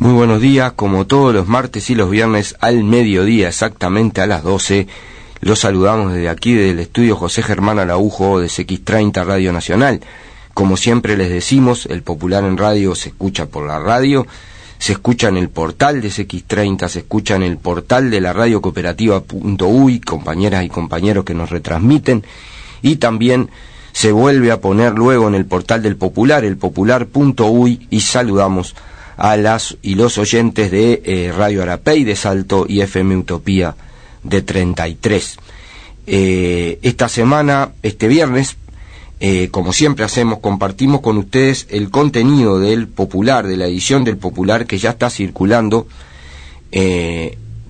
Muy buenos días, como todos los martes y los viernes al mediodía, exactamente a las 12. Los saludamos desde aquí, del estudio José Germán Araujo de CX30 Radio Nacional. Como siempre les decimos, el popular en radio se escucha por la radio, se escucha en el portal de CX30, se escucha en el portal de la radio cooperativa.uy, compañeras y compañeros que nos retransmiten, y también se vuelve a poner luego en el portal del popular, el popular.uy, y saludamos a las y los oyentes de eh, Radio Arapey de Salto y FM Utopía de 33. Eh, esta semana, este viernes, eh, como siempre hacemos, compartimos con ustedes el contenido del Popular, de la edición del Popular que ya está circulando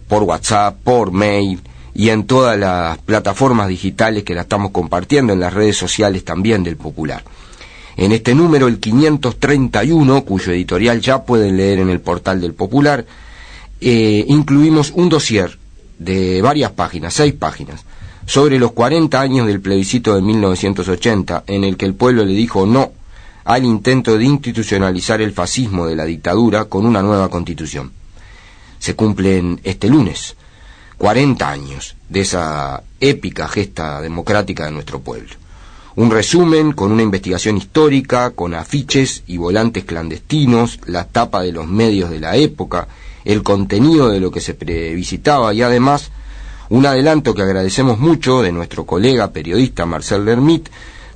por WhatsApp, por mail y en todas las plataformas digitales que la estamos compartiendo, en las redes sociales también del Popular. En este número, el 531, cuyo editorial ya pueden leer en el portal del Popular, eh, incluimos un dossier de varias páginas, seis páginas, sobre los 40 años del plebiscito de 1980, en el que el pueblo le dijo no al intento de institucionalizar el fascismo de la dictadura con una nueva constitución. Se cumplen este lunes 40 años de esa épica gesta democrática de nuestro pueblo. Un resumen con una investigación histórica, con afiches y volantes clandestinos, la tapa de los medios de la época, el contenido de lo que se previsitaba y además un adelanto que agradecemos mucho de nuestro colega periodista Marcel Lermit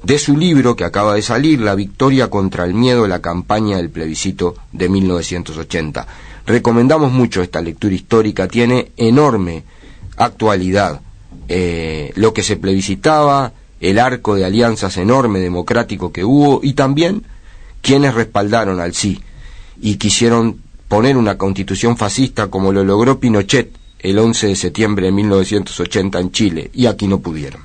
de su libro que acaba de salir, La victoria contra el miedo, la campaña del plebiscito de 1980. Recomendamos mucho esta lectura histórica, tiene enorme actualidad. Eh, lo que se plebiscitaba, el arco de alianzas enorme democrático que hubo y también quienes respaldaron al sí y quisieron poner una constitución fascista como lo logró Pinochet el 11 de septiembre de 1980 en Chile y aquí no pudieron.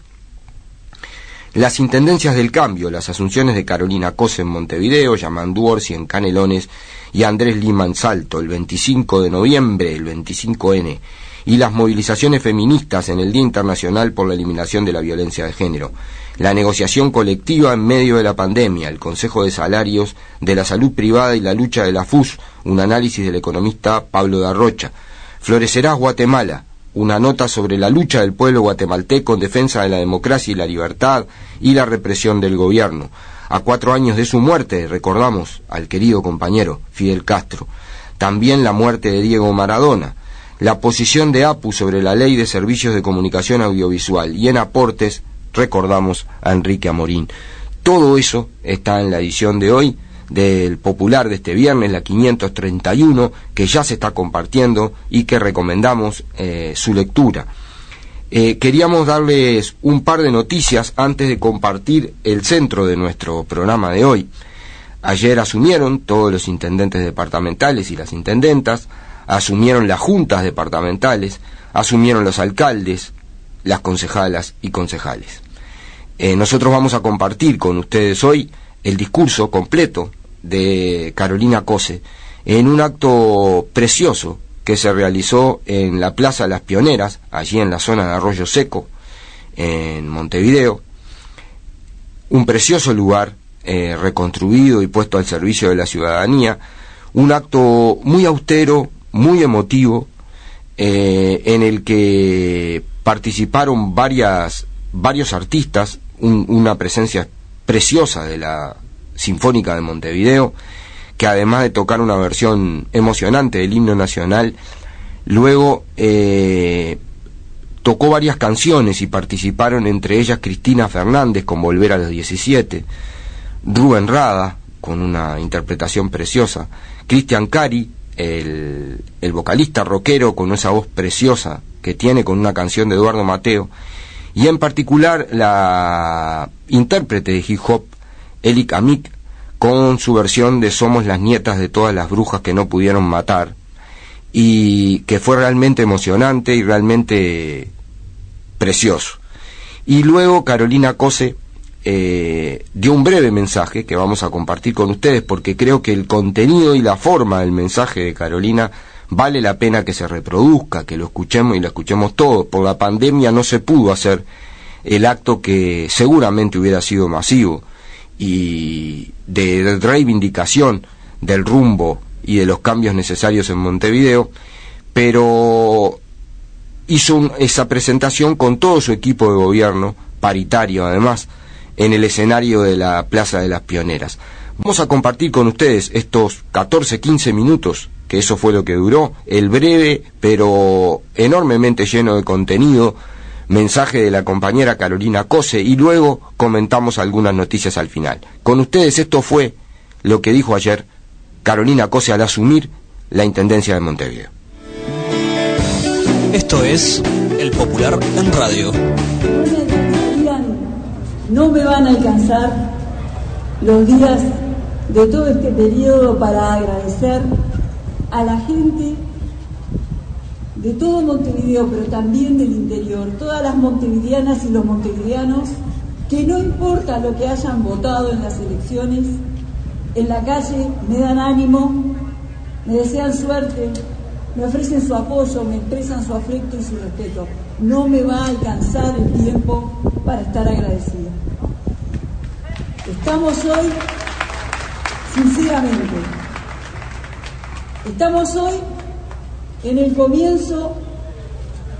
Las intendencias del cambio, las asunciones de Carolina Cose en Montevideo, Yamandú Orsi en Canelones y Andrés Lima en Salto el 25 de noviembre, el 25N, y las movilizaciones feministas en el Día Internacional por la Eliminación de la Violencia de Género, la negociación colectiva en medio de la pandemia, el Consejo de Salarios de la Salud Privada y la lucha de la FUS, un análisis del economista Pablo Darrocha, Florecerás Guatemala, una nota sobre la lucha del pueblo guatemalteco en defensa de la democracia y la libertad y la represión del gobierno. A cuatro años de su muerte, recordamos al querido compañero Fidel Castro. También la muerte de Diego Maradona, la posición de APU sobre la ley de servicios de comunicación audiovisual y en aportes recordamos a Enrique Amorín. Todo eso está en la edición de hoy del Popular de este viernes, la 531, que ya se está compartiendo y que recomendamos eh, su lectura. Eh, queríamos darles un par de noticias antes de compartir el centro de nuestro programa de hoy. Ayer asumieron todos los intendentes departamentales y las intendentas, asumieron las juntas departamentales, asumieron los alcaldes, las concejalas y concejales. Eh, nosotros vamos a compartir con ustedes hoy el discurso completo de Carolina Cose en un acto precioso que se realizó en la Plaza Las Pioneras, allí en la zona de Arroyo Seco, en Montevideo. Un precioso lugar eh, reconstruido y puesto al servicio de la ciudadanía. Un acto muy austero, muy emotivo, eh, en el que participaron varias, varios artistas, una presencia preciosa de la Sinfónica de Montevideo, que además de tocar una versión emocionante del himno nacional, luego eh, tocó varias canciones y participaron entre ellas Cristina Fernández con Volver a los 17, Rubén Rada con una interpretación preciosa, Cristian Cari, el, vocalista rockero con esa voz preciosa que tiene con una canción de Eduardo Mateo, y en particular la intérprete de hip hop, Eli Kamik, con su versión de Somos las nietas de todas las brujas que no pudieron matar, y que fue realmente emocionante y realmente precioso. Y luego Carolina Cose eh, dio un breve mensaje que vamos a compartir con ustedes porque creo que el contenido y la forma del mensaje de Carolina vale la pena que se reproduzca, que lo escuchemos y lo escuchemos todos. Por la pandemia no se pudo hacer el acto que seguramente hubiera sido masivo y de reivindicación del rumbo y de los cambios necesarios en Montevideo, pero hizo esa presentación con todo su equipo de gobierno, paritario además, en el escenario de la Plaza de las Pioneras. Vamos a compartir con ustedes estos 14-15 minutos, que eso fue lo que duró, el breve pero enormemente lleno de contenido, mensaje de la compañera Carolina Cose y luego comentamos algunas noticias al final. Con ustedes esto fue lo que dijo ayer Carolina Cose al asumir la Intendencia de Montevideo. Esto es El Popular en Radio. No me van a alcanzar los días de todo este periodo para agradecer a la gente de todo Montevideo, pero también del interior, todas las montevideanas y los montevideanos, que no importa lo que hayan votado en las elecciones, en la calle me dan ánimo, me desean suerte, me ofrecen su apoyo, me expresan su afecto y su respeto. No me va a alcanzar el tiempo para estar agradecida. Estamos hoy, sinceramente, estamos hoy en el comienzo,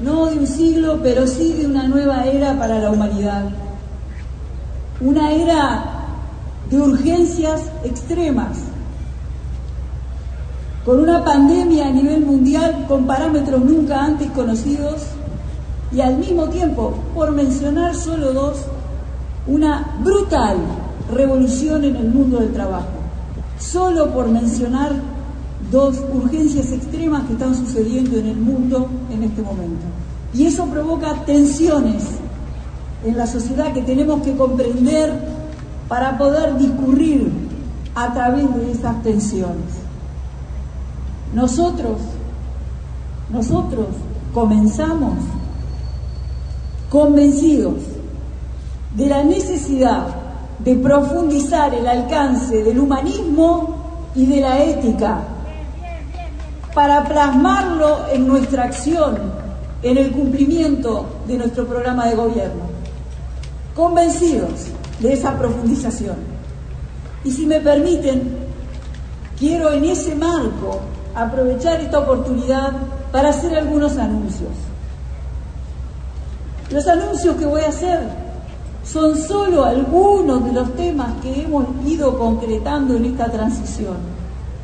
no de un siglo, pero sí de una nueva era para la humanidad. Una era de urgencias extremas con una pandemia a nivel mundial con parámetros nunca antes conocidos y al mismo tiempo, por mencionar solo dos, una brutal revolución en el mundo del trabajo. Solo por mencionar dos urgencias extremas que están sucediendo en el mundo en este momento. Y eso provoca tensiones en la sociedad que tenemos que comprender para poder discurrir a través de esas tensiones. Nosotros, nosotros comenzamos convencidos de la necesidad de profundizar el alcance del humanismo y de la ética para plasmarlo en nuestra acción, en el cumplimiento de nuestro programa de gobierno. Convencidos de esa profundización. Y si me permiten, quiero en ese marco aprovechar esta oportunidad para hacer algunos anuncios. Los anuncios que voy a hacer son solo algunos de los temas que hemos ido concretando en esta transición.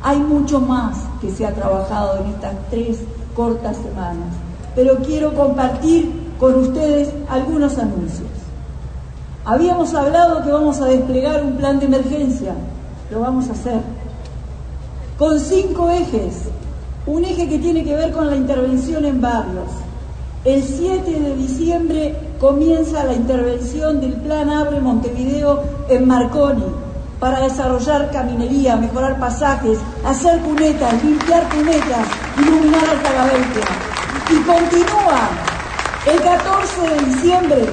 Hay mucho más que se ha trabajado en estas tres cortas semanas, pero quiero compartir con ustedes algunos anuncios. Habíamos hablado que vamos a desplegar un plan de emergencia, lo vamos a hacer con cinco ejes. Un eje que tiene que ver con la intervención en barrios. El 7 de diciembre comienza la intervención del Plan Abre Montevideo en Marconi para desarrollar caminería, mejorar pasajes, hacer cunetas, limpiar cunetas, iluminar Altagraveltia. Y continúa el 14 de diciembre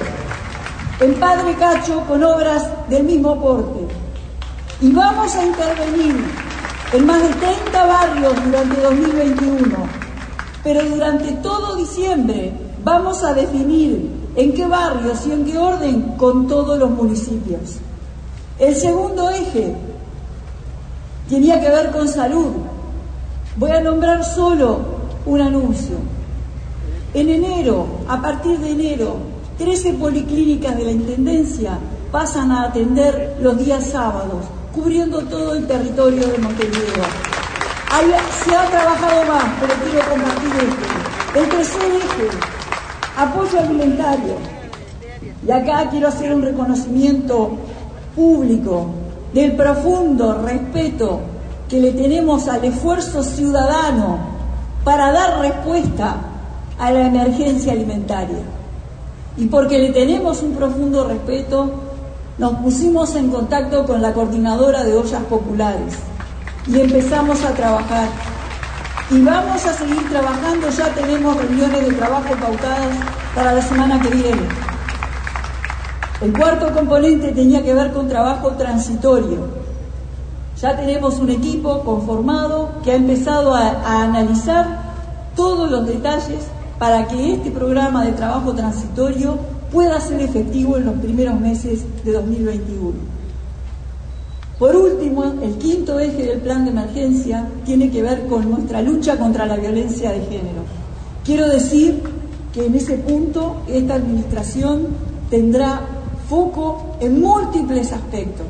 en Padre Cacho con obras del mismo porte. Y vamos a intervenir en más de 30 barrios durante 2021. Pero durante todo diciembre vamos a definir en qué barrios y en qué orden con todos los municipios. El segundo eje tenía que ver con salud. Voy a nombrar solo un anuncio. En enero, a partir de enero, 13 policlínicas de la Intendencia pasan a atender los días sábados cubriendo todo el territorio de Montevideo. se ha trabajado más, pero quiero compartir esto. El tercer eje, Apoyo alimentario. Y acá quiero hacer un reconocimiento público del profundo respeto que le tenemos al esfuerzo ciudadano para dar respuesta a la emergencia alimentaria. Y porque le tenemos un profundo respeto, nos pusimos en contacto con la coordinadora de ollas populares y empezamos a trabajar. Y vamos a seguir trabajando, ya tenemos reuniones de trabajo pautadas para la semana que viene. El cuarto componente tenía que ver con trabajo transitorio. Ya tenemos un equipo conformado que ha empezado a, analizar todos los detalles para que este programa de trabajo transitorio pueda ser efectivo en los primeros meses de 2021. Por último, el quinto eje del plan de emergencia tiene que ver con nuestra lucha contra la violencia de género. Quiero decir que en ese punto esta administración tendrá foco en múltiples aspectos.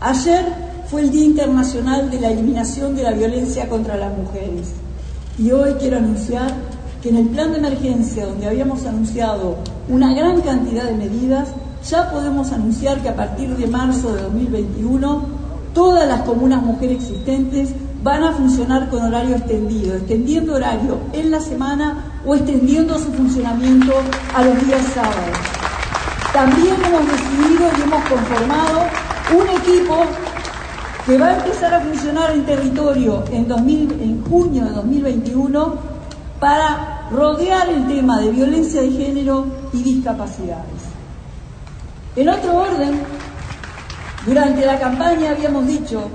Ayer fue el Día Internacional de la Eliminación de la Violencia contra las Mujeres y hoy quiero anunciar que en el plan de emergencia, donde habíamos anunciado una gran cantidad de medidas, ya podemos anunciar que a partir de marzo de 2021 todas las comunas mujeres existentes van a funcionar con horario extendido, extendiendo horario en la semana o extendiendo su funcionamiento a los días sábados. También hemos decidido y hemos conformado un equipo que va a empezar a funcionar en territorio en, 2000, en junio de 2021 para rodear el tema de violencia de género y discapacidades. En otro orden, durante la campaña habíamos dicho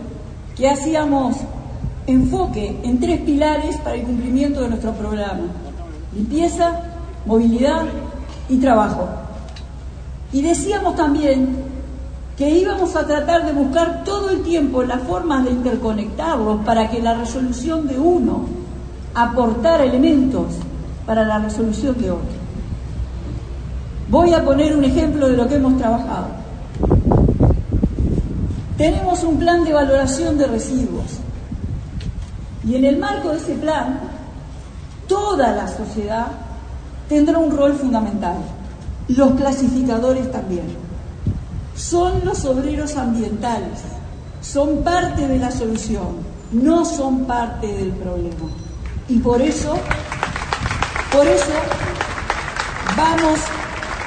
que hacíamos enfoque en tres pilares para el cumplimiento de nuestro programa. Limpieza, movilidad y trabajo. Y decíamos también que íbamos a tratar de buscar todo el tiempo las formas de interconectarlos para que la resolución de uno aportara elementos para la resolución de otro. Voy a poner un ejemplo de lo que hemos trabajado. Tenemos un plan de valoración de residuos y en el marco de ese plan toda la sociedad tendrá un rol fundamental los clasificadores también. Son los obreros ambientales, son parte de la solución, no son parte del problema. Y por eso, por eso vamos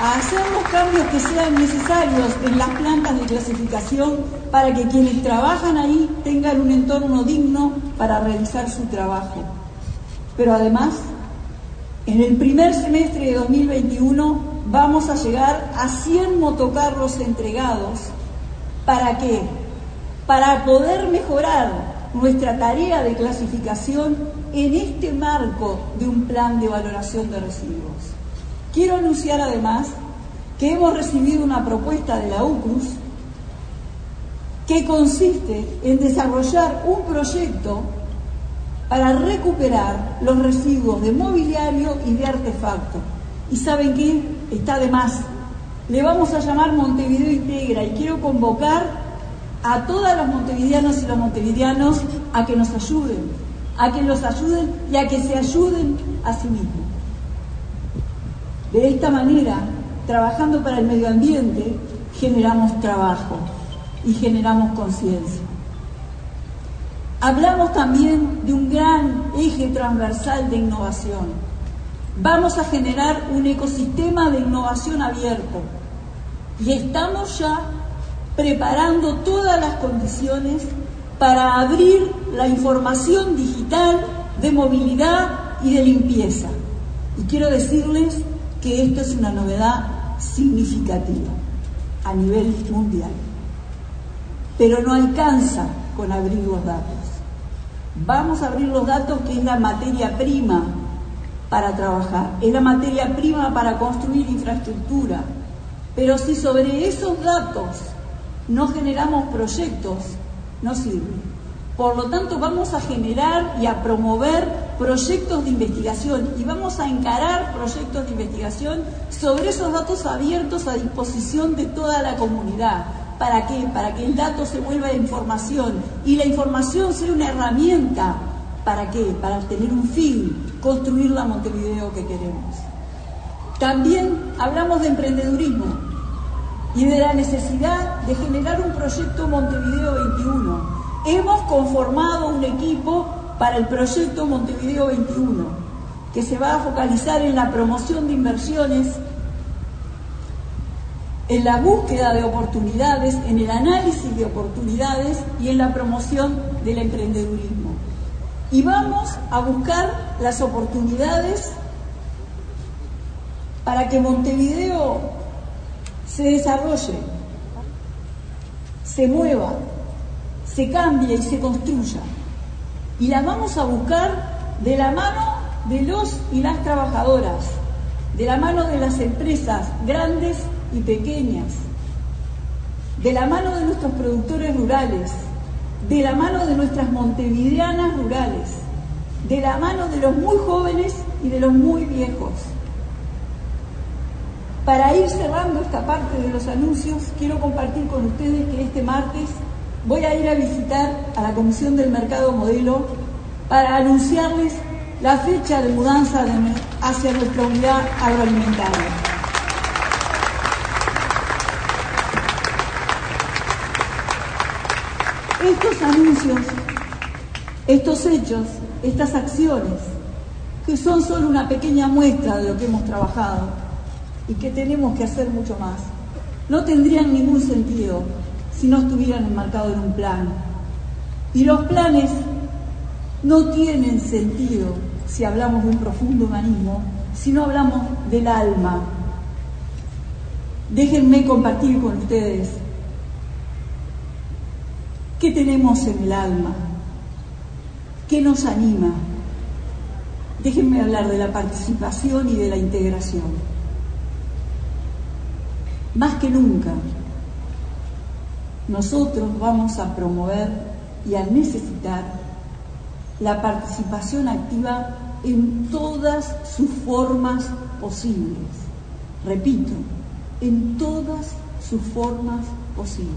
hacer los cambios que sean necesarios en las plantas de clasificación para que quienes trabajan ahí tengan un entorno digno para realizar su trabajo. Pero además, en el primer semestre de 2021 vamos a llegar a 100 motocarros entregados. ¿Para qué? Para poder mejorar nuestra tarea de clasificación en este marco de un plan de valoración de residuos. Quiero anunciar además que hemos recibido una propuesta de la UCRUS que consiste en desarrollar un proyecto para recuperar los residuos de mobiliario y de artefactos. ¿Y saben qué? está de más. Le vamos a llamar Montevideo Integra y quiero convocar a todos los montevideanos y los montevideanos a que nos ayuden, a que los ayuden y a que se ayuden a sí mismos. De esta manera, trabajando para el medio ambiente, generamos trabajo y generamos conciencia. Hablamos también de un gran eje transversal de innovación Vamos a generar un ecosistema de innovación abierto y estamos ya preparando todas las condiciones para abrir la información digital de movilidad y de limpieza. Y quiero decirles que esto es una novedad significativa a nivel mundial. Pero no alcanza con abrir los datos. Vamos a abrir los datos que es la materia prima para trabajar, es la materia prima para construir infraestructura. Pero si sobre esos datos no generamos proyectos, no sirve. Por lo tanto, vamos a generar y a promover proyectos de investigación y vamos a encarar proyectos de investigación sobre esos datos abiertos a disposición de toda la comunidad. ¿Para qué? Para que el dato se vuelva información y la información sea una herramienta ¿Para qué? Para tener un fin, construir la Montevideo que queremos. También hablamos de emprendedurismo y de la necesidad de generar un proyecto Montevideo 21. Hemos conformado un equipo para el proyecto Montevideo 21, que se va a focalizar en la promoción de inversiones, en la búsqueda de oportunidades, en el análisis de oportunidades y en la promoción del emprendedurismo. Y vamos a buscar las oportunidades para que Montevideo se desarrolle, se mueva, se cambie y se construya. Y la vamos a buscar de la mano de los y las trabajadoras, de la mano de las empresas grandes y pequeñas, de la mano de nuestros productores rurales, de la mano de nuestras montevideanas rurales, de la mano de los muy jóvenes y de los muy viejos. Para ir cerrando esta parte de los anuncios, quiero compartir con ustedes que este martes voy a ir a visitar a la Comisión del Mercado Modelo para anunciarles la fecha de mudanza hacia nuestra unidad agroalimentaria. Estos anuncios, estos hechos, estas acciones, que son solo una pequeña muestra de lo que hemos trabajado, y que tenemos que hacer mucho más. No tendrían ningún sentido si no estuvieran enmarcados en un plan. Y los planes no tienen sentido si hablamos de un profundo humanismo, si no hablamos del alma. Déjenme compartir con ustedes qué tenemos en el alma, qué nos anima. Déjenme hablar de la participación y de la integración más que nunca, nosotros vamos a promover y a necesitar la participación activa en todas sus formas posibles. Repito, en todas sus formas posibles.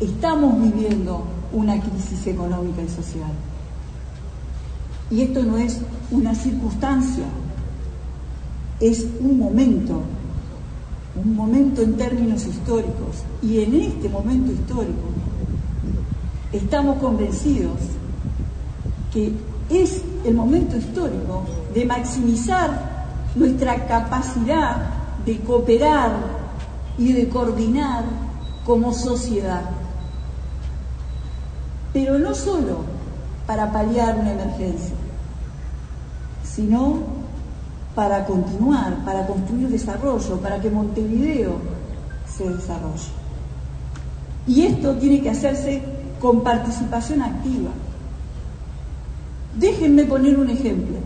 Estamos viviendo una crisis económica y social. Y esto no es una circunstancia, es un momento un momento en términos históricos. Y en este momento histórico estamos convencidos que es el momento histórico de maximizar nuestra capacidad de cooperar y de coordinar como sociedad. Pero no solo para paliar una emergencia, sino para continuar, para construir desarrollo, para que Montevideo se desarrolle. Y esto tiene que hacerse con participación activa. Déjenme poner un ejemplo.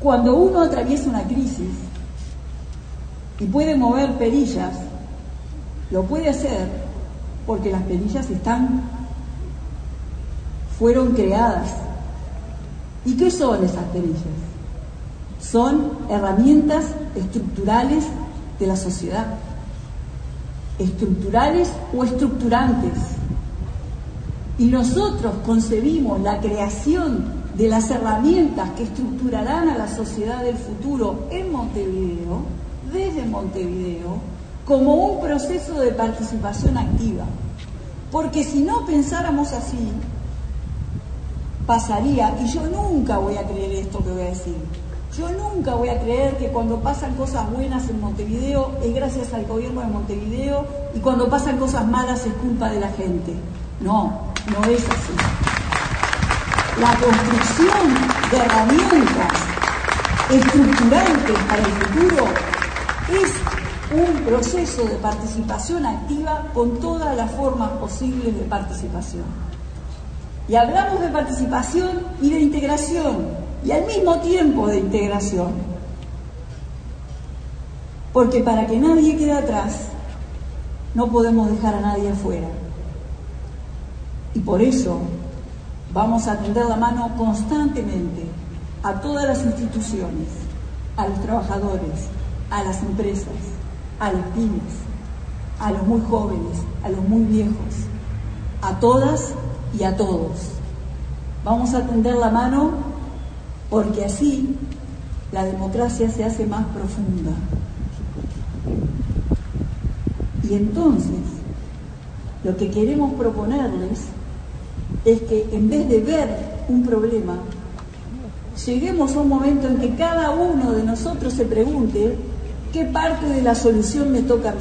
Cuando uno atraviesa una crisis y puede mover perillas, lo puede hacer porque las perillas están, fueron creadas. ¿Y qué son esas perillas? Son herramientas estructurales de la sociedad, estructurales o estructurantes. Y nosotros concebimos la creación de las herramientas que estructurarán a la sociedad del futuro en Montevideo, desde Montevideo, como un proceso de participación activa. Porque si no pensáramos así, pasaría, y yo nunca voy a creer esto que voy a decir, yo nunca voy a creer que cuando pasan cosas buenas en Montevideo es gracias al gobierno de Montevideo y cuando pasan cosas malas es culpa de la gente. No, no es así. La construcción de herramientas estructurantes para el futuro es un proceso de participación activa con todas las formas posibles de participación. Y hablamos de participación y de integración, y al mismo tiempo de integración. Porque para que nadie quede atrás, no podemos dejar a nadie afuera. Y por eso vamos a tender la mano constantemente a todas las instituciones, a los trabajadores, a las empresas, a las pymes, a los muy jóvenes, a los muy viejos, a todas y a todos. Vamos a tender la mano porque así la democracia se hace más profunda. Y entonces, lo que queremos proponerles es que en vez de ver un problema, lleguemos a un momento en que cada uno de nosotros se pregunte qué parte de la solución me toca a mí.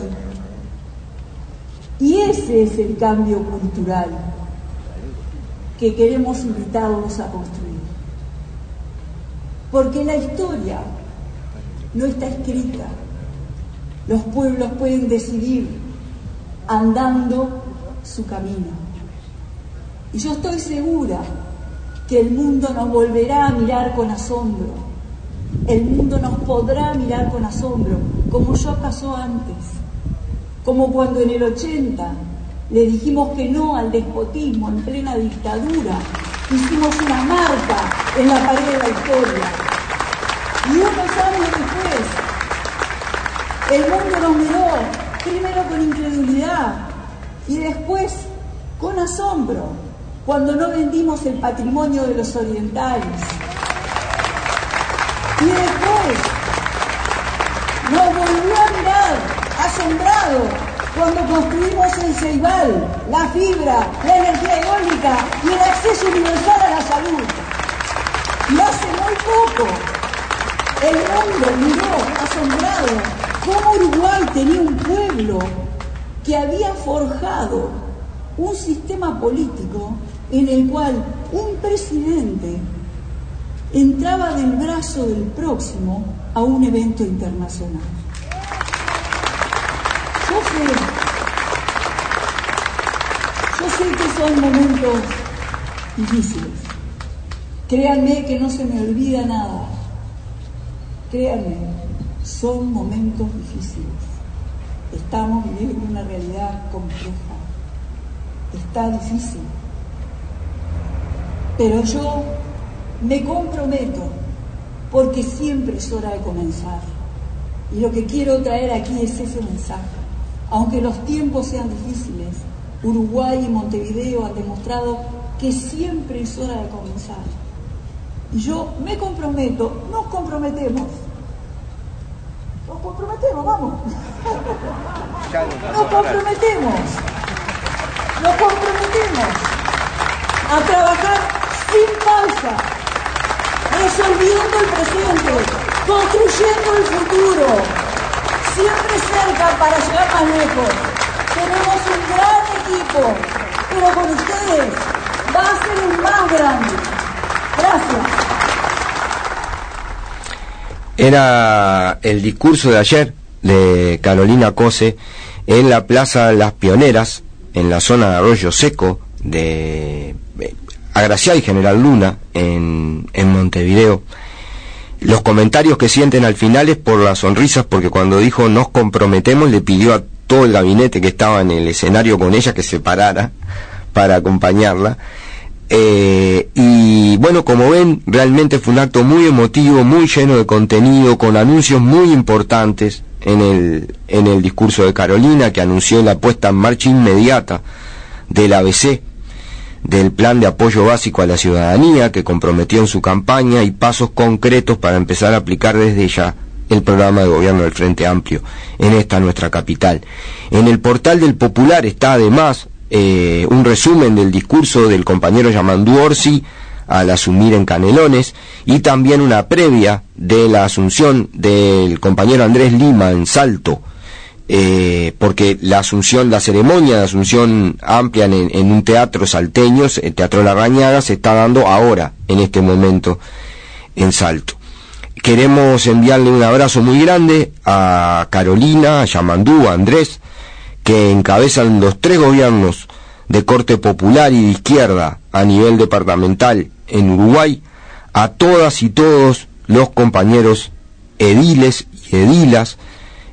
Y ese es el cambio cultural que queremos invitarlos a construir. Porque la historia no está escrita. Los pueblos pueden decidir andando su camino. Y yo estoy segura que el mundo nos volverá a mirar con asombro. El mundo nos podrá mirar con asombro, como ya pasó antes. Como cuando en el 80 le dijimos que no al despotismo en plena dictadura. Hicimos una marca en la pared de la historia. Y unos años después, el mundo nos miró primero con incredulidad y después con asombro cuando no vendimos el patrimonio de los orientales. Y después nos volvió a mirar asombrado cuando construimos el Ceibal, la fibra, la energía eólica y el acceso universal a la salud. Y hace muy poco el mundo miró asombrado cómo Uruguay tenía un pueblo que había forjado un sistema político en el cual un presidente entraba del brazo del próximo a un evento internacional. Yo sé, que son momentos difíciles. Créanme que no se me olvida nada. Créanme, son momentos difíciles. Estamos viviendo una realidad compleja. Está difícil. Pero yo me comprometo porque siempre es hora de comenzar. Y lo que quiero traer aquí es ese mensaje. Aunque los tiempos sean difíciles, Uruguay y Montevideo han demostrado que siempre es hora de comenzar. Y yo me comprometo, nos comprometemos. Nos comprometemos, vamos. Nos comprometemos. Nos comprometemos a trabajar sin pausa, resolviendo el presente, construyendo el futuro siempre cerca para llegar más lejos. Tenemos un gran equipo, pero con ustedes va a ser un más grande. Era el discurso de ayer de Carolina Cose en la Plaza Las Pioneras, en la zona de Arroyo Seco de eh, Agraciada y General Luna, en Montevideo los comentarios que sienten al final es por las sonrisas, porque cuando dijo nos comprometemos le pidió a todo el gabinete que estaba en el escenario con ella que se parara para acompañarla. Eh, y bueno, como ven, realmente fue un acto muy emotivo, muy lleno de contenido, con anuncios muy importantes en el, en el discurso de Carolina, que anunció la puesta en marcha inmediata del ABC del plan de apoyo básico a la ciudadanía que comprometió en su campaña y pasos concretos para empezar a aplicar desde ya el programa de gobierno del Frente Amplio en esta nuestra capital. En el portal del Popular está además eh, un resumen del discurso del compañero Yamandú Orsi al asumir en Canelones y también una previa de la asunción del compañero Andrés Lima en Salto eh, porque la asunción, la ceremonia de asunción amplia en, un teatro salteño, el Teatro La Rañaga, se está dando ahora, en este momento, en Salto. Queremos enviarle un abrazo muy grande a Carolina, a Yamandú, a Andrés, que encabezan los tres gobiernos de corte popular y de izquierda a nivel departamental en Uruguay, a todas y todos los compañeros ediles y edilas,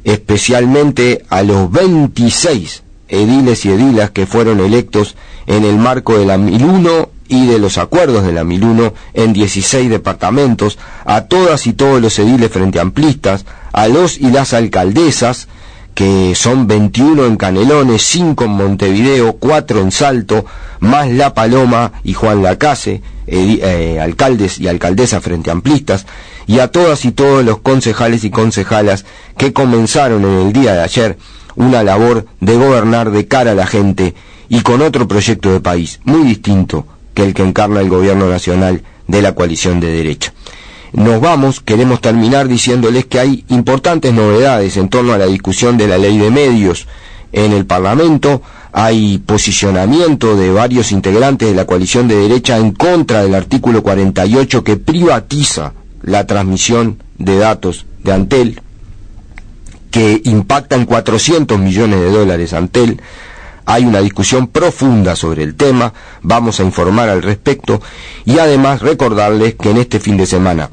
especialmente a los 26 ediles y edilas que fueron electos en el marco de la 1001 y de los acuerdos de la 1001 en 16 departamentos, a todas y todos los ediles frente amplistas, a los y las alcaldesas que son 21 en Canelones, 5 en Montevideo, 4 en Salto, más La Paloma y Juan Lacase, eh, alcaldes y alcaldesas frente amplistas, y a todas y todos los concejales y concejalas que comenzaron en el día de ayer una labor de gobernar de cara a la gente y con otro proyecto de país muy distinto que el que encarna el gobierno nacional de la coalición de derecha nos vamos, queremos terminar diciéndoles que hay importantes novedades en torno a la discusión de la ley de medios en el Parlamento, hay posicionamiento de varios integrantes de la coalición de derecha en contra del artículo 48 que privatiza la transmisión de datos de Antel, que impacta en 400 millones de dólares Antel. Hay una discusión profunda sobre el tema, vamos a informar al respecto y además recordarles que en este fin de semana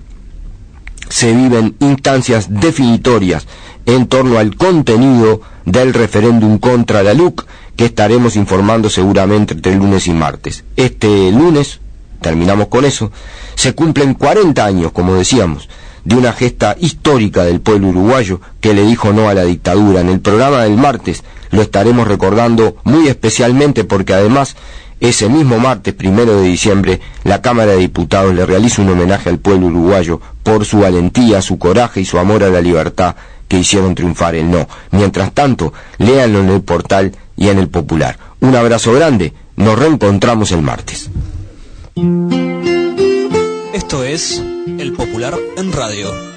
se viven instancias definitorias en torno al contenido del referéndum contra la LUC que estaremos informando seguramente entre lunes y martes. Este lunes, terminamos con eso, se cumplen 40 años, como decíamos, de una gesta histórica del pueblo uruguayo que le dijo no a la dictadura. En el programa del martes lo estaremos recordando muy especialmente porque además ese mismo martes primero de diciembre, la Cámara de Diputados le realiza un homenaje al pueblo uruguayo por su valentía, su coraje y su amor a la libertad que hicieron triunfar el no. Mientras tanto, léanlo en el portal y en el popular. Un abrazo grande, nos reencontramos el martes. Esto es El Popular en Radio.